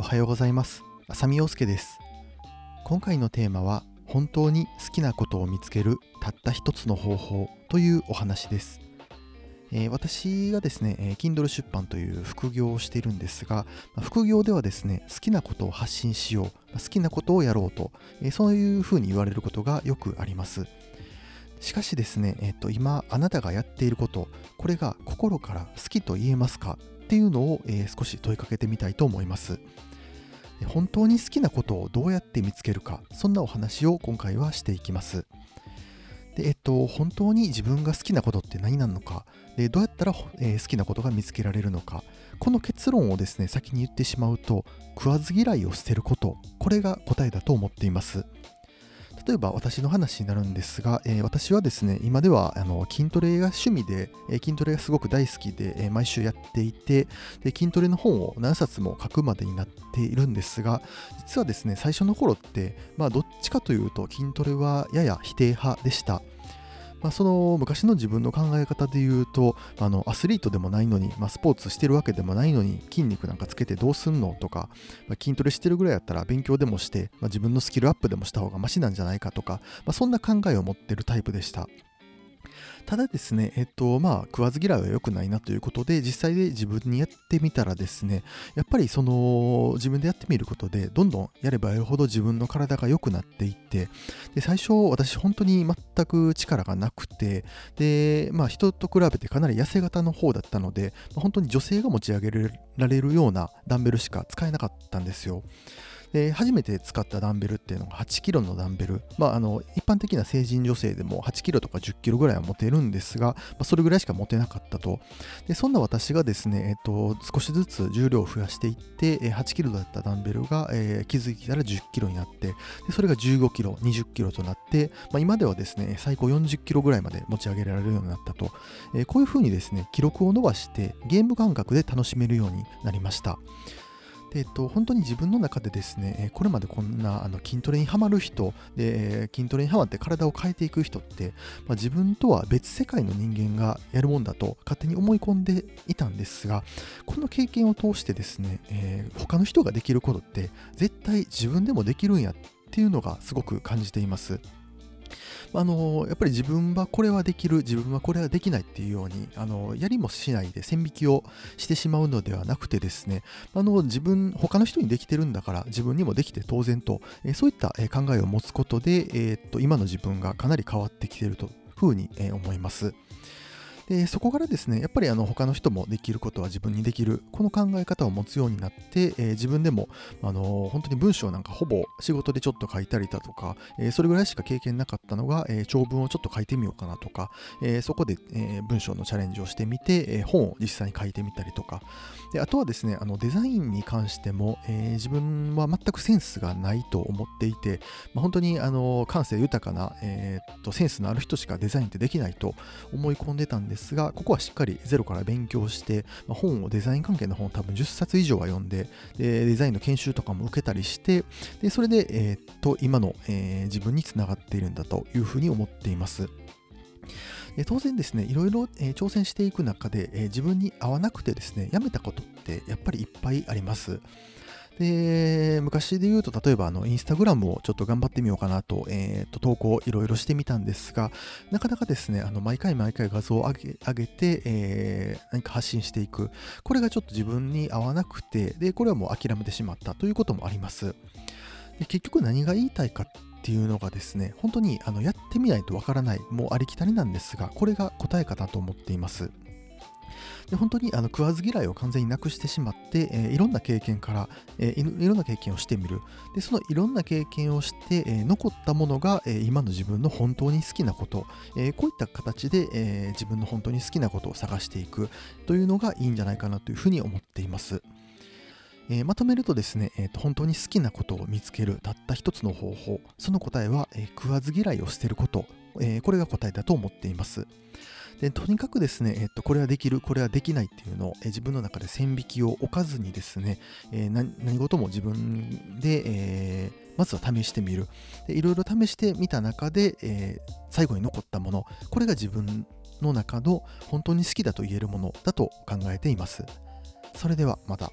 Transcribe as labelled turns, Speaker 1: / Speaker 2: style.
Speaker 1: おはようございます。浅見陽介です。今回のテーマは本当に好きなことを見つけるたった一つの方法というお話です。えー、私がですね、え、Kindle 出版という副業をしているんですが、副業ではですね、好きなことを発信しよう、好きなことをやろうと、え、そういうふうに言われることがよくあります。しかしですね、えーと、今あなたがやっていることこれが心から好きと言えますかっていうのを、えー、少し問いかけてみたいと思います。本当に好きなことをどうやって見つけるかそんなお話を今回はしていきます。でえっと、本当に自分が好きなことって何なのかでどうやったら、えー、好きなことが見つけられるのかこの結論をですね先に言ってしまうと食わず嫌いを捨てることこれが答えだと思っています。例えば私の話になるんですが、えー、私はですね、今ではあの筋トレが趣味で、えー、筋トレがすごく大好きで、えー、毎週やっていてで、筋トレの本を何冊も書くまでになっているんですが、実はですね、最初の頃って、まあ、どっちかというと筋トレはやや否定派でした。まあ、その昔の自分の考え方で言うとあのアスリートでもないのに、まあ、スポーツしてるわけでもないのに筋肉なんかつけてどうすんのとか、まあ、筋トレしてるぐらいやったら勉強でもして、ま自分のスキルアップでもした方がマシなんじゃないかとか、まそんな考えを持ってるタイプでした。ただですね、えっと、まあ、食わず嫌いは良くないなということで、実際で自分にやってみたらですね、やっぱりその、自分でやってみることで、どんどんやればやるほど自分の体が良くなっていって、で、最初、私、本当に全く力がなくて、で、まあ、人と比べてかなり痩せ型の方だったので、本当に女性が持ち上げられるようなダンベルしか使えなかったんですよ。で初めて使ったダンベルっていうのが8キロのダンベル、まあ、あの一般的な成人女性でも8キロとか10キロぐらいは持てるんですが、まあ、それぐらいしか持てなかったと。でそんな私がですね、えっと、少しずつ重量を増やしていって8キロだったダンベルが、えー、気づいたら10キロになってでそれが15キロ20キロとなって、まあ、今ではですね最高40キロぐらいまで持ち上げられるようになったと、えー、こういうふうにですね記録を伸ばしてゲーム感覚で楽しめるようになりました。で、えっと、本当に自分の中でですね、これまでこんなあの筋トレにはまる人で、筋トレにはまって体を変えていく人って、まあ、自分とは別世界の人間がやるもんだと勝手に思い込んでいたんですが、この経験を通してですね、えー、他の人ができることって絶対自分でもできるんやっていうのがすごく感じています。あのやっぱり自分はこれはできる自分はこれはできないっていうようにあのやりもしないで線引きをしてしまうのではなくてですねあの自分他の人にできてるんだから自分にもできて当然と、えそういった考えを持つことで、えー、っと今の自分がかなり変わってきてるというふうに思います。でそこからですねやっぱりあの他の人もできることは自分にできるこの考え方を持つようになって、えー、自分でもあの本当に文章なんかほぼ仕事でちょっと書いたりだとか、えー、それぐらいしか経験なかったのが、え、長文をちょっと書いてみようかなとか、えそこで、え文章のチャレンジをしてみて、え本を実際に書いてみたりとか。であとはですねあのデザインに関しても、え自分は全くセンスがないと思っていて、まあ、本当にあの感性豊かな、えー、とセンスのある人しかデザインってできないと思い込んでたんですですが、ここはしっかりゼロから勉強して、まあ、本をデザイン関係の本を多分10冊以上は読んで、でデザインの研修とかも受けたりして、でそれで、えー、っと今の、えー、自分につながっているんだというふうに思っています。当然ですね、いろいろ、挑戦していく中で、自分に合わなくてですね、やめたことってやっぱりいっぱいあります。で、昔で言うと、例えばあのインスタグラムをちょっと頑張ってみようかなと、えー、と投稿いろいろしてみたんですが、なかなかですね、あの毎回毎回画像を上げ上げて、えー、何か発信していく。これがちょっと自分に合わなくて、で、これはもう諦めてしまったということもあります。で結局何が言いたいかっていうのがですね、本当にあのやってみないとわからない、もうありきたりなんですが、これが答えかなと思っています。で本当にあの食わず嫌いを完全になくしてしまって、えー、いろんな経験から、えー、いろんな経験をしてみる。でそのいろんな経験をして、えー、残ったものが、え今の自分の本当に好きなこと、えこういった形で、え自分の本当に好きなことを探していく。というのがいいんじゃないかなというふうに思っています。えー、まとめるとですね、えー、本当に好きなことを見つける。たった一つの方法、その答えは、えー、食わず嫌いを捨てること、えー、これが答えだと思っています。でとにかくですね、えっと、これはできる、これはできないっていうのを、え自分の中で線引きを置かずにですね、えー、何事も自分で、えー、まずは試してみる。でいろいろ試してみた中で、えー、最後に残ったもの、これが自分の中の本当に好きだと言えるものだと考えています。それではまた。